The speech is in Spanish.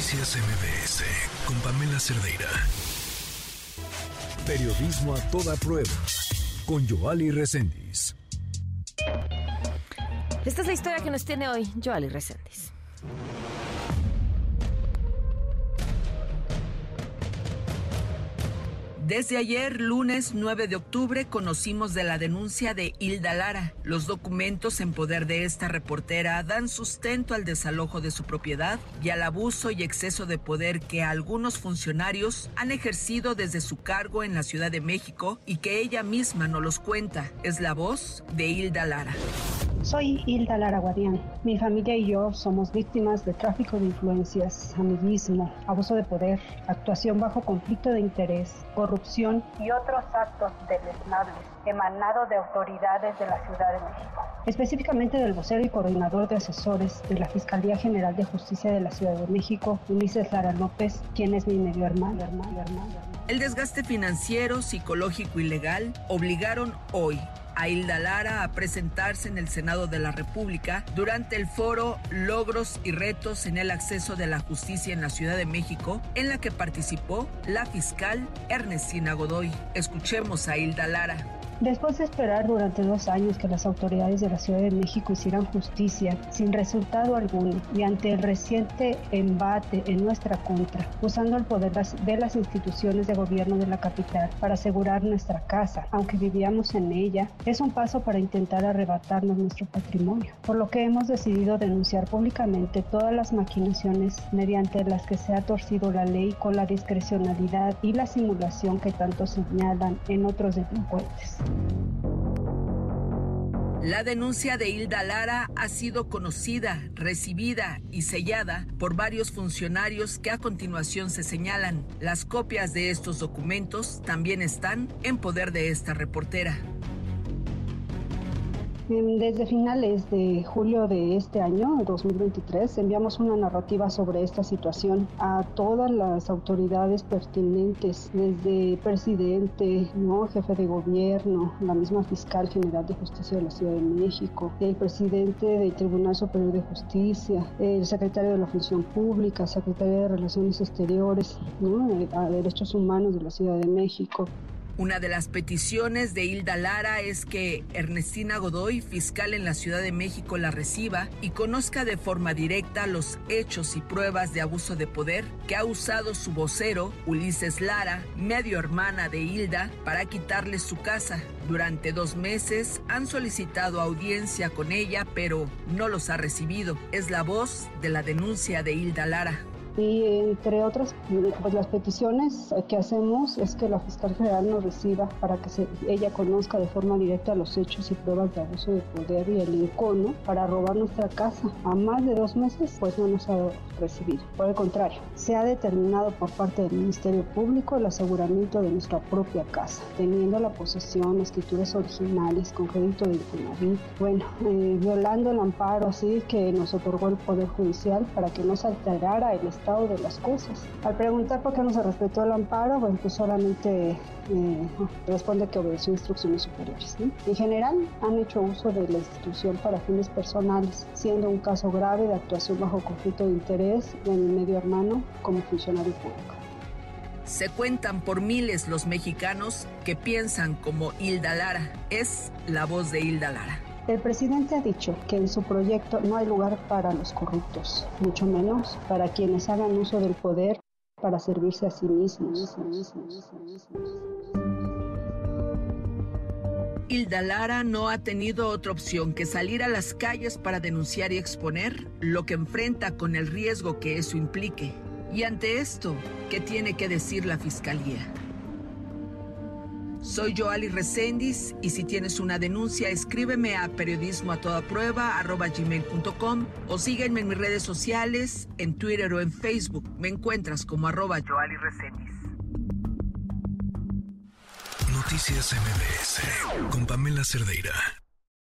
Noticias MBS con Pamela Cerdeira. Periodismo a toda prueba con Joali Reséndiz. Esta es la historia que nos tiene hoy Joali Reséndiz. Desde ayer, lunes 9 de octubre, conocimos de la denuncia de Hilda Lara. Los documentos en poder de esta reportera dan sustento al desalojo de su propiedad y al abuso y exceso de poder que algunos funcionarios han ejercido desde su cargo en la Ciudad de México y que ella misma no los cuenta. Es la voz de Hilda Lara. Soy Hilda Lara Guadián. Mi familia y yo somos víctimas de tráfico de influencias, amiguismo, abuso de poder, actuación bajo conflicto de interés, corrupción y otros actos deleznables emanados de autoridades de la Ciudad de México. Específicamente del vocero y coordinador de asesores de la Fiscalía General de Justicia de la Ciudad de México, Ulises Lara López, quien es mi medio hermano. hermano, hermano. El desgaste financiero, psicológico y legal obligaron hoy a Hilda Lara a presentarse en el Senado de la República durante el foro Logros y Retos en el Acceso de la Justicia en la Ciudad de México, en la que participó la fiscal Ernestina Godoy. Escuchemos a Hilda Lara. Después de esperar durante dos años que las autoridades de la Ciudad de México hicieran justicia sin resultado alguno y ante el reciente embate en nuestra contra, usando el poder de las instituciones de gobierno de la capital para asegurar nuestra casa, aunque vivíamos en ella, es un paso para intentar arrebatarnos nuestro patrimonio, por lo que hemos decidido denunciar públicamente todas las maquinaciones mediante las que se ha torcido la ley con la discrecionalidad y la simulación que tanto señalan en otros delincuentes. La denuncia de Hilda Lara ha sido conocida, recibida y sellada por varios funcionarios que a continuación se señalan. Las copias de estos documentos también están en poder de esta reportera. Desde finales de julio de este año, 2023, enviamos una narrativa sobre esta situación a todas las autoridades pertinentes, desde presidente, ¿no? jefe de gobierno, la misma fiscal general de justicia de la Ciudad de México, el presidente del Tribunal Superior de Justicia, el secretario de la Función Pública, secretario de Relaciones Exteriores, ¿no? a Derechos Humanos de la Ciudad de México, una de las peticiones de Hilda Lara es que Ernestina Godoy, fiscal en la Ciudad de México, la reciba y conozca de forma directa los hechos y pruebas de abuso de poder que ha usado su vocero, Ulises Lara, medio hermana de Hilda, para quitarle su casa. Durante dos meses han solicitado audiencia con ella, pero no los ha recibido. Es la voz de la denuncia de Hilda Lara. Y entre otras, pues las peticiones que hacemos es que la fiscal general nos reciba para que se, ella conozca de forma directa los hechos y pruebas de abuso de poder y el encono para robar nuestra casa. A más de dos meses, pues no nos ha recibido. Por el contrario, se ha determinado por parte del Ministerio Público el aseguramiento de nuestra propia casa, teniendo la posesión, escrituras originales con crédito de Infonavit, bueno, eh, violando el amparo así que nos otorgó el Poder Judicial para que no se alterara el estado de las cosas. Al preguntar por qué no se respetó el amparo, bueno, pues solamente eh, responde que obedeció instrucciones superiores. En general, han hecho uso de la institución para fines personales, siendo un caso grave de actuación bajo conflicto de interés en el medio hermano como funcionario público. Se cuentan por miles los mexicanos que piensan como Hilda Lara. Es la voz de Hilda Lara. El presidente ha dicho que en su proyecto no hay lugar para los corruptos, mucho menos para quienes hagan uso del poder para servirse a sí mismos. Hilda Lara no ha tenido otra opción que salir a las calles para denunciar y exponer lo que enfrenta con el riesgo que eso implique. Y ante esto, ¿qué tiene que decir la Fiscalía? Soy Joali Reséndiz y si tienes una denuncia, escríbeme a periodismo o sígueme en mis redes sociales, en Twitter o en Facebook. Me encuentras como arroba Reséndiz. Noticias MBS con Pamela Cerdeira.